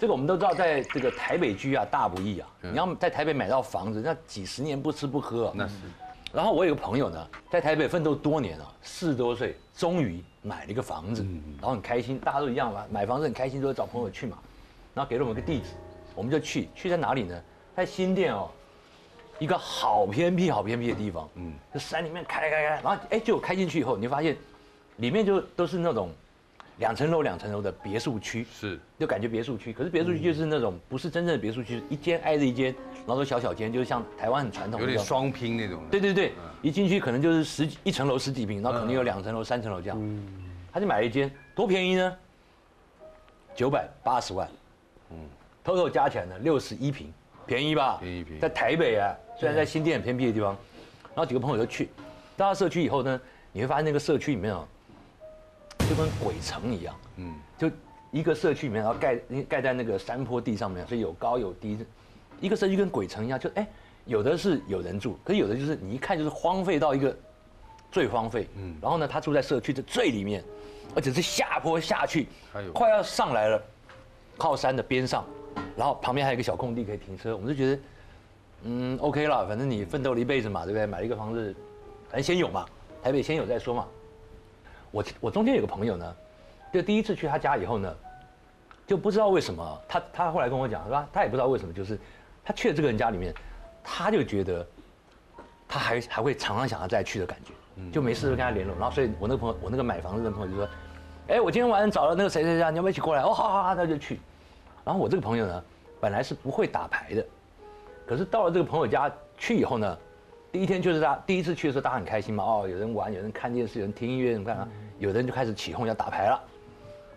这个我们都知道，在这个台北居啊大不易啊，你要在台北买到房子，那几十年不吃不喝啊。那是。然后我有个朋友呢，在台北奋斗多年了，四十多岁终于买了一个房子，然后很开心，大家都一样嘛，买房子很开心，都会找朋友去嘛。然后给了我们个地址，我们就去，去在哪里呢？在新店哦，一个好偏僻、好偏僻的地方，嗯，就山里面开开开，然后哎，就开进去以后，你就发现里面就都是那种两层楼、两层楼的别墅区，是，就感觉别墅区，可是别墅区就是那种不是真正的别墅区，一间挨着一间，然后都小小间，就是像台湾很传统，有点双拼那种。对对对，一进去可能就是十几一层楼十几平，然后可能有两层楼、三层楼这样。嗯，他就买了一间，多便宜呢？九百八十万，嗯，total 加起来呢六十一平。便宜吧，便宜便宜，在台北啊，虽然在新店很偏僻的地方，然后几个朋友就去，到了社区以后呢，你会发现那个社区里面哦，就跟鬼城一样，嗯，就一个社区里面，然后盖盖在那个山坡地上面，所以有高有低，一个社区跟鬼城一样，就哎，有的是有人住，可是有的就是你一看就是荒废到一个最荒废，嗯，然后呢，他住在社区的最里面，而且是下坡下去，快要上来了，靠山的边上。然后旁边还有一个小空地可以停车，我们就觉得，嗯，OK 了，反正你奋斗了一辈子嘛，对不对？买了一个房子，反正先有嘛，台北先有再说嘛。我我中间有个朋友呢，就第一次去他家以后呢，就不知道为什么，他他后来跟我讲是吧？他也不知道为什么，就是他去了这个人家里面，他就觉得他还还会常常想要再去的感觉，就没事就跟他联络。然后所以我那个朋友，我那个买房子的朋友就说，哎，我今天晚上找了那个谁谁谁，你要不要一起过来？哦，好好好，他就去。然后我这个朋友呢，本来是不会打牌的，可是到了这个朋友家去以后呢，第一天就是他第一次去的时候，大家很开心嘛，哦，有人玩，有人看电视，有人听音乐，你看啊，有的人就开始起哄要打牌了。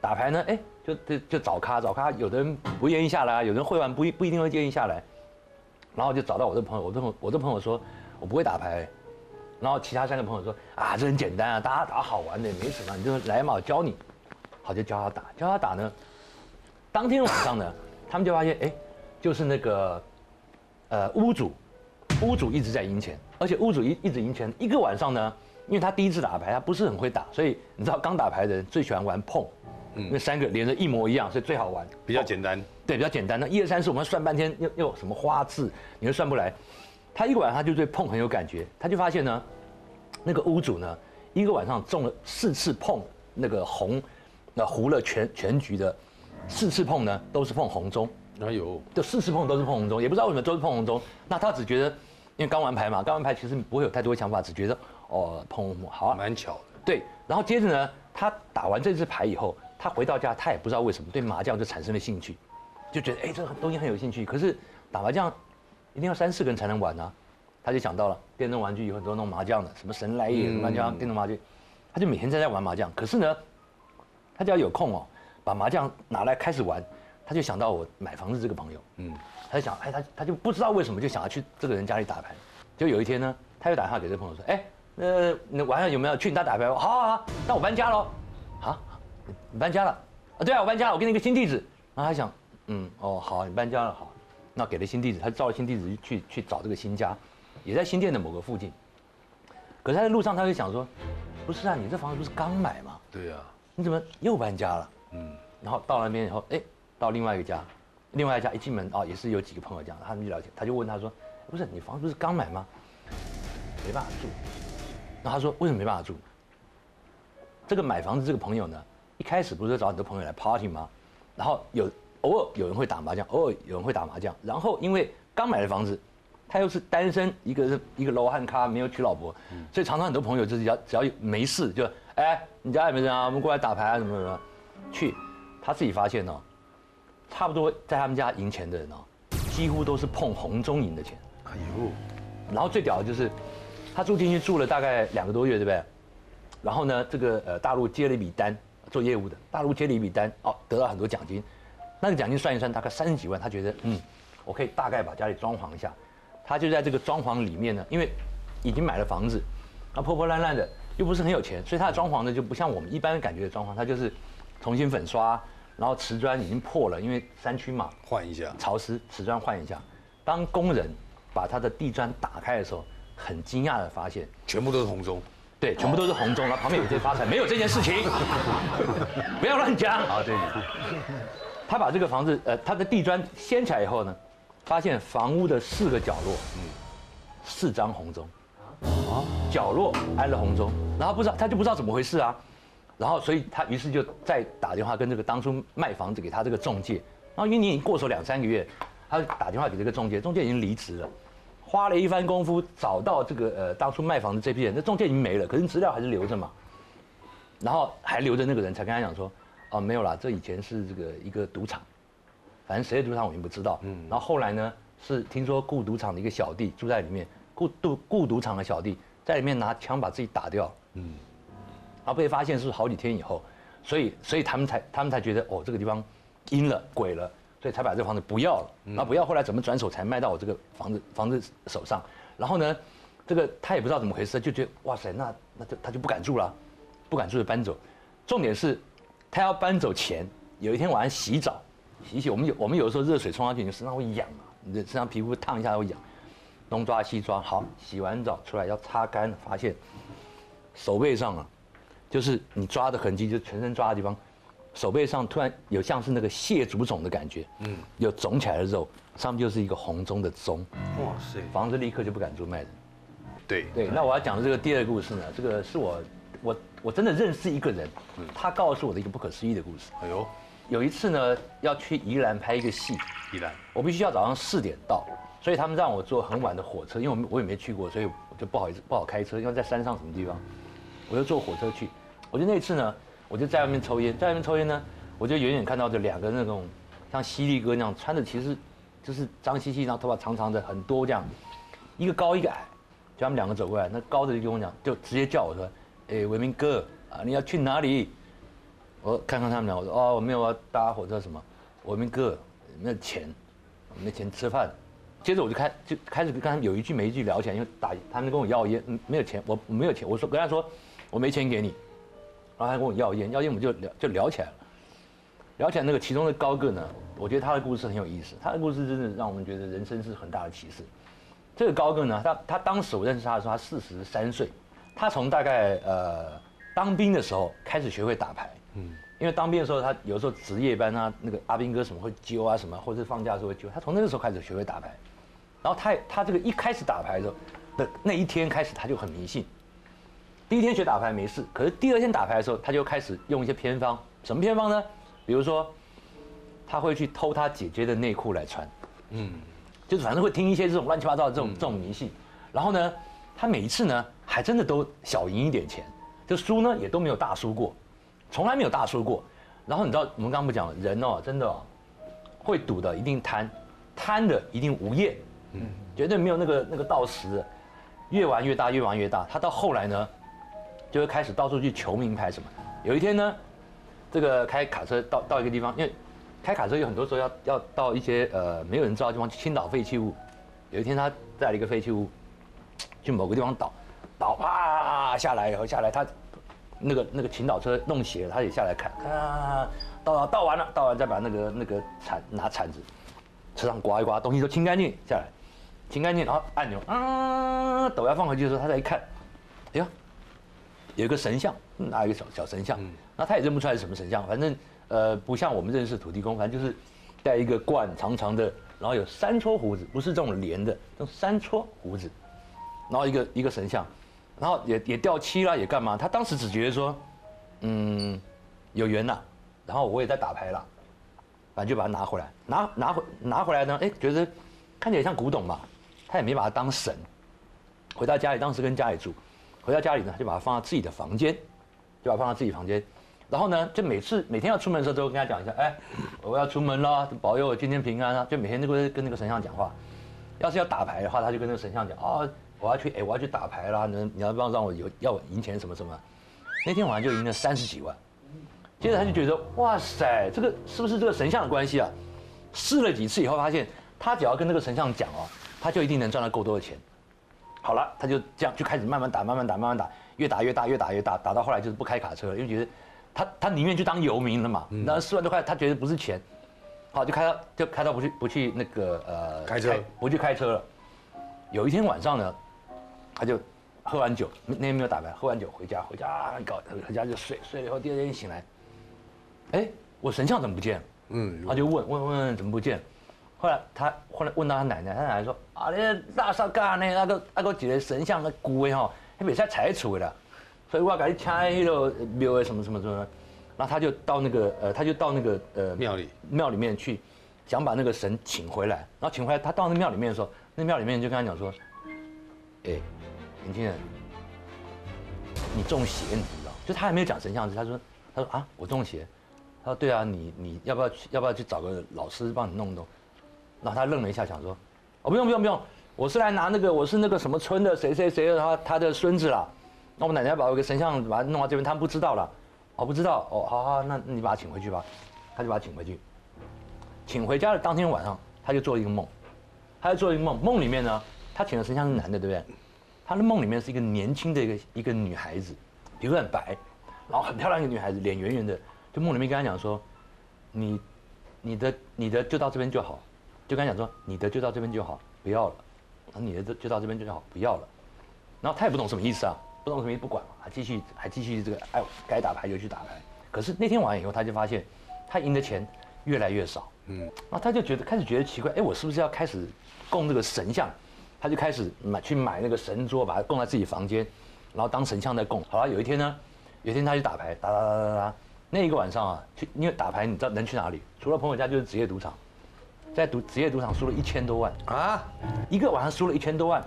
打牌呢，哎，就就就找咖找咖，有的人不愿意下来啊，有人会玩不不一定会愿意下来，然后就找到我的朋友，我的朋我的朋友说，我不会打牌，然后其他三个朋友说，啊，这很简单啊，大家打好玩的，没什么，你就来嘛，我教你，好就教他打，教他打呢。当天晚上呢，他们就发现，哎，就是那个，呃，屋主，屋主一直在赢钱，而且屋主一一直赢钱。一个晚上呢，因为他第一次打牌，他不是很会打，所以你知道，刚打牌的人最喜欢玩碰，嗯，那三个连着一模一样，所以最好玩，比较简单，对，比较简单。那一二三四，我们算半天，又又什么花字，你又算不来。他一个晚上他就对碰很有感觉，他就发现呢，那个屋主呢，一个晚上中了四次碰那个红，那胡了全全局的。四次碰呢，都是碰红中，哪有？就四次碰都是碰红中，也不知道为什么都是碰红中。那他只觉得，因为刚玩牌嘛，刚玩牌其实不会有太多想法，只觉得哦碰红好啊，蛮巧的。对，然后接着呢，他打完这次牌以后，他回到家，他也不知道为什么对麻将就产生了兴趣，就觉得哎这个东西很有兴趣。可是打麻将一定要三四个人才能玩啊，他就想到了电动玩具有很多弄麻将的，什么神来也麻将、电动麻将，他就每天在家玩麻将。可是呢，他只要有空哦。把麻将拿来开始玩，他就想到我买房子这个朋友，嗯，他就想，哎，他他就不知道为什么就想要去这个人家里打牌，就有一天呢，他又打电话给这朋友说，哎，那那晚上有没有去你家打牌？好好好，那我搬家喽，啊，你搬家了？啊，对啊，我搬家了，我给你一个新地址。然后他想，嗯，哦，好，你搬家了，好，那给了新地址，他照了新地址去去找这个新家，也在新店的某个附近。可是他在路上他就想说，不是啊，你这房子不是刚买吗？对呀，你怎么又搬家了？嗯，然后到那边以后，哎，到另外一个家，另外一家一进门啊，也是有几个朋友这样，他们就了解，他就问他说，不是你房子不是刚买吗？没办法住。然后他说为什么没办法住？这个买房子这个朋友呢，一开始不是找很多朋友来 party 吗？然后有偶尔有人会打麻将，偶尔有人会打麻将。然后因为刚买的房子，他又是单身，一个是一个罗汉咖，没有娶老婆，所以常常很多朋友就是要只要没事就。哎，你家有没人啊？我们过来打牌啊，什么什么？去，他自己发现哦，差不多在他们家赢钱的人哦，几乎都是碰红中赢的钱。哎呦，然后最屌的就是，他住进去住了大概两个多月，对不对？然后呢，这个呃大陆接了一笔单，做业务的，大陆接了一笔单，哦，得到很多奖金。那个奖金算一算，大概三十几万。他觉得，嗯，我可以大概把家里装潢一下。他就在这个装潢里面呢，因为已经买了房子，啊破破烂烂的。又不是很有钱，所以他的装潢呢就不像我们一般感觉的装潢，他就是重新粉刷，然后瓷砖已经破了，因为山区嘛，换一下，潮湿，瓷砖换一下。当工人把他的地砖打开的时候，很惊讶的发现，全部都是红中，对，全部都是红中，然后旁边有些发财，没有这件事情，不要乱讲。啊，对。他把这个房子，呃，他的地砖掀起来以后呢，发现房屋的四个角落，嗯，四张红钟，啊，角落安了红钟，然后不知道他就不知道怎么回事啊，然后所以他于是就再打电话跟这个当初卖房子给他这个中介，然后因为你已经过手两三个月，他打电话给这个中介，中介已经离职了，花了一番功夫找到这个呃当初卖房子这批人，那中介已经没了，可是资料还是留着嘛，然后还留着那个人才跟他讲说。哦，没有啦，这以前是这个一个赌场，反正谁的赌场我也不知道。嗯，然后后来呢，是听说雇赌场的一个小弟住在里面，雇赌雇赌场的小弟在里面拿枪把自己打掉。嗯，然后被发现是好几天以后，所以所以他们才他们才觉得哦这个地方阴了鬼了，所以才把这房子不要了。然后不要，后来怎么转手才卖到我这个房子房子手上？然后呢，这个他也不知道怎么回事，就觉得哇塞，那那就他就不敢住了，不敢住就搬走。重点是。他要搬走前，有一天晚上洗澡，洗洗我们有我们有的时候热水冲上去，你身上会痒啊，你的身上皮肤烫一下会痒，东抓西抓，好，洗完澡出来要擦干，发现手背上啊，就是你抓的痕迹，就全身抓的地方，手背上突然有像是那个蟹足肿的感觉，嗯，有肿起来的肉，上面就是一个红棕的棕，哇塞，房子立刻就不敢住卖人，对对，那我要讲的这个第二个故事呢，这个是我。我我真的认识一个人，他告诉我的一个不可思议的故事。哎呦，有一次呢，要去宜兰拍一个戏，宜兰，我必须要早上四点到，所以他们让我坐很晚的火车，因为我我也没去过，所以我就不好意思不好开车，因为在山上什么地方，我就坐火车去。我就那次呢，我就在外面抽烟，在外面抽烟呢，我就远远看到这两个那种像犀利哥那样穿的，其实就是脏兮兮，然后头发长长的很多这样，一个高一个矮，就他们两个走过来，那高的就跟我讲，就直接叫我说。哎，伟明哥啊，你要去哪里？我看看他们俩，我说哦，我没有要搭火车什么。伟明哥没有钱，没钱吃饭。接着我就开就开始跟他们有一句没一句聊起来，因为打他们跟我要烟，没有钱，我没有钱。我说跟他说我没钱给你，然后他跟我要烟，要烟我们就聊就聊起来了。聊起来那个其中的高个呢，我觉得他的故事很有意思，他的故事真的让我们觉得人生是很大的启示。这个高个呢，他他当时我认识他的时候，他四十三岁。他从大概呃当兵的时候开始学会打牌，嗯，因为当兵的时候他有时候值夜班啊，那个阿兵哥什么会揪啊什么，或者是放假的时候会揪。他从那个时候开始学会打牌，然后他他这个一开始打牌的时候的那一天开始他就很迷信。第一天学打牌没事，可是第二天打牌的时候他就开始用一些偏方，什么偏方呢？比如说他会去偷他姐姐的内裤来穿，嗯，就是反正会听一些这种乱七八糟的这种这种迷信，然后呢。他每一次呢，还真的都小赢一点钱，就输呢也都没有大输过，从来没有大输过。然后你知道我们刚刚不讲人哦，真的会赌的一定贪，贪的一定无厌，嗯，绝对没有那个那个到时，越玩越大，越玩越大。他到后来呢，就会开始到处去求名牌什么。有一天呢，这个开卡车到到一个地方，因为开卡车有很多时候要要到一些呃没有人知道的地方去倾倒废弃物。有一天他在了一个废弃物。去某个地方倒，倒啪下来以后下来，他那个那个倾倒车弄斜了，他也下来看，看倒倒完了，倒完再把那个那个铲拿铲子车上刮一刮，东西都清干净下来，清干净，然后按钮啊，抖要放回去的时候，他再一看，哎呀，有一个神像，拿一个小小神像，那他也认不出来是什么神像，反正呃不像我们认识土地公，反正就是戴一个冠长长的，然后有三撮胡子，不是这种连的，这种三撮胡子。然后一个一个神像，然后也也掉漆了，也干嘛？他当时只觉得说，嗯，有缘呐。然后我也在打牌了，反正就把它拿回来，拿拿回拿回来呢，哎，觉得看起来像古董嘛，他也没把它当神。回到家里，当时跟家里住，回到家里呢，就把它放到自己的房间，就把它放到自己房间。然后呢，就每次每天要出门的时候，都跟他讲一下，哎，我要出门了，保佑我今天平安啊！就每天都会跟那个神像讲话。要是要打牌的话，他就跟那个神像讲啊。我要去哎，我要去打牌啦！能你要不要让我有要我赢钱什么什么？那天晚上就赢了三十几万。接着他就觉得哇塞，这个是不是这个神像的关系啊？试了几次以后，发现他只要跟那个神像讲哦，他就一定能赚到够多的钱。好了，他就这样就开始慢慢打，慢慢打，慢慢打，越打越大，越打越大，打到后来就是不开卡车了，因为觉得他他宁愿去当游民了嘛。那四万多块他觉得不是钱，好就开到就开到不去不去那个呃开车不去开车了。有一天晚上呢。他就喝完酒，那天没有打牌，喝完酒回家，回家搞回家就睡，睡了以后第二天醒来，哎，我神像怎么不见了？嗯，他就问问问怎么不见？后来他后来问到他奶奶，他奶奶说啊，那大少干呢，那个那个几个神像的骨的哈，还没在拆除的，所以我要给你拆那个庙的什么什么什么。然后他就到那个呃，他就到那个呃庙里庙里面去，想把那个神请回来。然后请回来，他到那庙里面的时候，那庙里面就跟他讲说，哎，年轻人，你中邪，你知道？就他还没有讲神像，他说他说啊，我中邪。他说对啊，你你要不要去要不要去找个老师帮你弄弄？然后他愣了一下，想说，哦不用不用不用，我是来拿那个我是那个什么村的谁谁谁他他的孙子啦。那我奶奶把我个神像把它弄到这边，他们不知道了。哦不知道哦，好好，那你把他请回去吧。他就把他请回去，请回家的当天晚上，他就做了一个梦，他就做一个梦，梦里面呢，他请的神像是男的，对不对？他的梦里面是一个年轻的一个一个女孩子，皮肤很白，然后很漂亮一个女孩子，脸圆圆的，就梦里面跟他讲说，你，你的你的就到这边就好，就跟他讲说，你的就到这边就好，不要了，你的就就到这边就好，不要了，然后他也不懂什么意思啊。不懂什么意思不管嘛，还继续还继续这个哎该打牌就去打牌。可是那天晚上以后，他就发现他赢的钱越来越少。嗯，然后他就觉得开始觉得奇怪，哎，我是不是要开始供这个神像？他就开始买去买那个神桌，把它供在自己房间，然后当神像在供。好了，有一天呢，有一天他去打牌，打打打打打，那一个晚上啊，去因为打牌，你知道能去哪里？除了朋友家就是职业赌场，在赌职业赌场输了一千多万啊，一个晚上输了一千多万。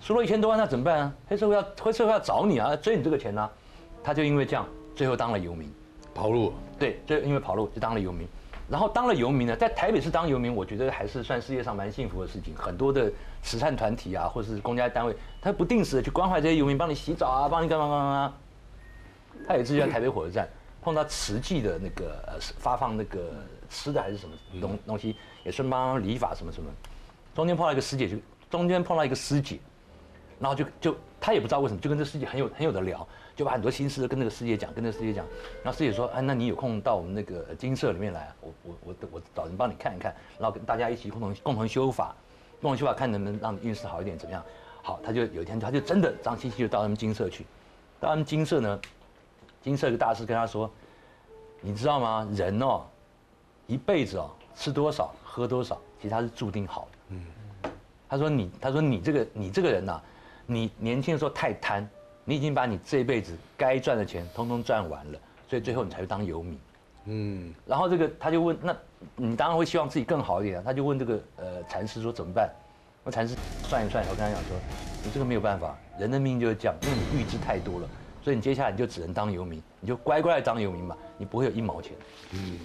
输了一千多万，那怎么办啊？黑社会要黑社会要找你啊，追你这个钱呢？他就因为这样，最后当了游民，跑路。对，就因为跑路就当了游民。然后当了游民呢，在台北市当游民，我觉得还是算世界上蛮幸福的事情。很多的慈善团体啊，或者是公家单位，他不定时的去关怀这些游民，帮你洗澡啊，帮你干嘛干嘛。他有一次在台北火车站碰到慈济的那个发放那个吃的还是什么东东西，也是帮理发什么什么。中间碰到一个师姐，就中间碰到一个师姐。然后就就他也不知道为什么，就跟这师姐很有很有的聊，就把很多心事都跟那个师姐讲，跟那个师姐讲。然后师姐说：“哎，那你有空到我们那个金社里面来，我我我我找人帮你看一看，然后跟大家一起共同共同修法，共同修法，看能不能让运势好一点，怎么样？”好，他就有一天他就真的张七七就到他们金社去，到他们金社呢，金社一个大师跟他说：“你知道吗？人哦，一辈子哦，吃多少喝多少，其实他是注定好的。”嗯，他说你他说你这个你这个人呐。你年轻的时候太贪，你已经把你这一辈子该赚的钱通通赚完了，所以最后你才会当游民。嗯，然后这个他就问，那你当然会希望自己更好一点，他就问这个呃禅师说怎么办？那禅师算一算，我跟他讲说，你这个没有办法，人的命就是这样，因为你预知太多了，所以你接下来你就只能当游民，你就乖乖的当游民吧，你不会有一毛钱。嗯，